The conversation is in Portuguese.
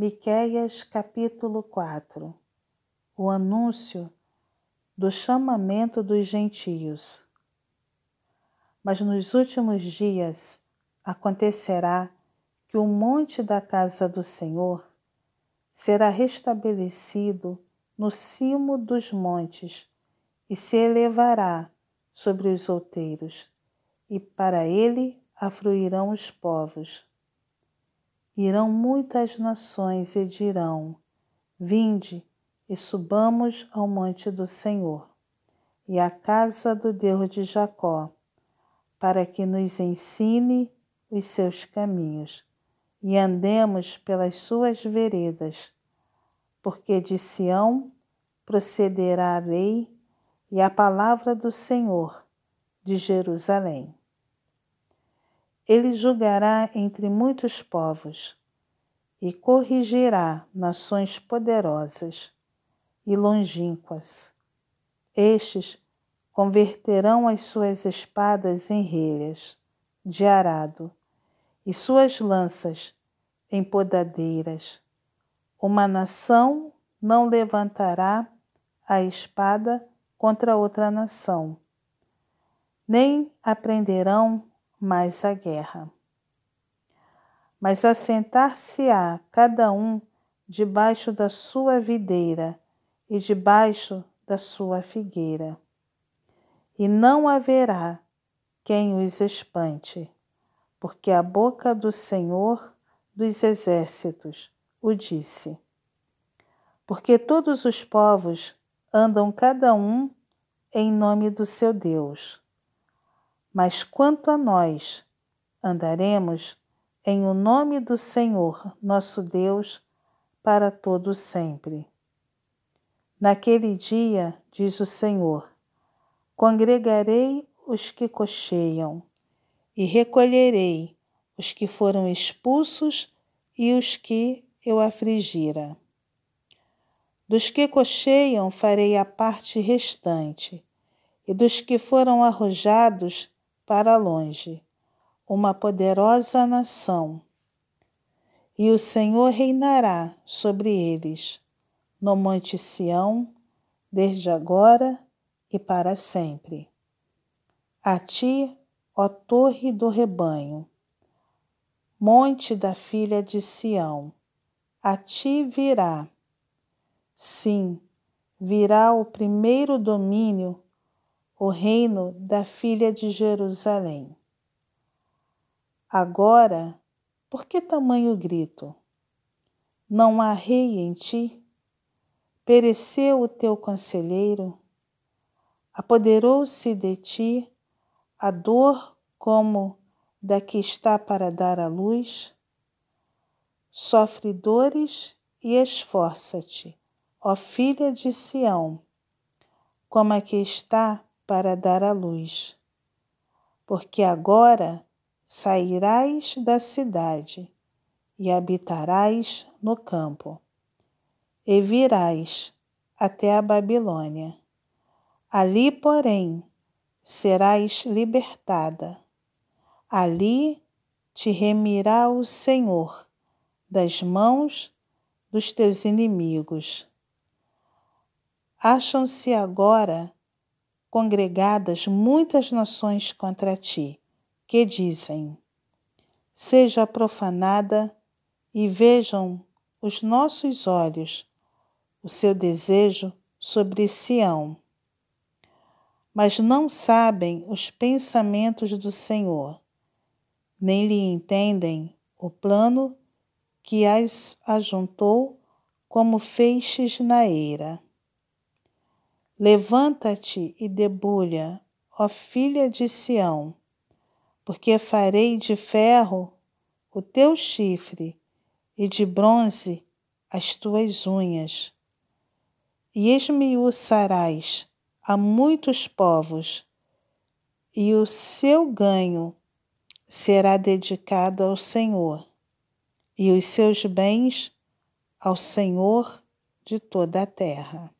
Miqueias capítulo 4 O anúncio do chamamento dos gentios. Mas nos últimos dias acontecerá que o monte da casa do Senhor será restabelecido no cimo dos montes e se elevará sobre os outeiros, e para ele afluirão os povos. Irão muitas nações e dirão: Vinde e subamos ao monte do Senhor e à casa do Deus de Jacó, para que nos ensine os seus caminhos e andemos pelas suas veredas, porque de Sião procederá a lei e a palavra do Senhor de Jerusalém. Ele julgará entre muitos povos e corrigirá nações poderosas e longínquas. Estes converterão as suas espadas em relhas de arado e suas lanças em podadeiras. Uma nação não levantará a espada contra outra nação, nem aprenderão mais a guerra. Mas assentar-se-á cada um debaixo da sua videira e debaixo da sua figueira, e não haverá quem os espante porque a boca do Senhor dos exércitos o disse. Porque todos os povos andam cada um em nome do seu Deus. Mas quanto a nós, andaremos em o nome do Senhor, nosso Deus, para todo sempre. Naquele dia, diz o Senhor, congregarei os que cocheiam e recolherei os que foram expulsos e os que eu afligira. Dos que cocheiam farei a parte restante, e dos que foram arrojados para longe, uma poderosa nação. E o Senhor reinará sobre eles, no Monte Sião, desde agora e para sempre. A ti ó torre do rebanho, monte da filha de Sião, a ti virá. Sim, virá o primeiro domínio, o reino da filha de Jerusalém. Agora, por que tamanho grito? Não há rei em ti? Pereceu o teu conselheiro? Apoderou-se de ti a dor como da que está para dar à luz? Sofre dores e esforça-te, ó filha de Sião, como a que está para dar à luz. Porque agora sairás da cidade e habitarás no campo, e virás até a Babilônia. Ali, porém, serás libertada. Ali te remirá o Senhor das mãos dos teus inimigos. Acham-se agora congregadas muitas nações contra ti, que dizem: Seja profanada e vejam os nossos olhos o seu desejo sobre Sião mas não sabem os pensamentos do Senhor, nem lhe entendem o plano que as ajuntou como feixes na eira. Levanta-te e debulha, ó filha de Sião, porque farei de ferro o teu chifre e de bronze as tuas unhas, e esmiuçarás a muitos povos, e o seu ganho será dedicado ao Senhor, e os seus bens ao Senhor de toda a terra.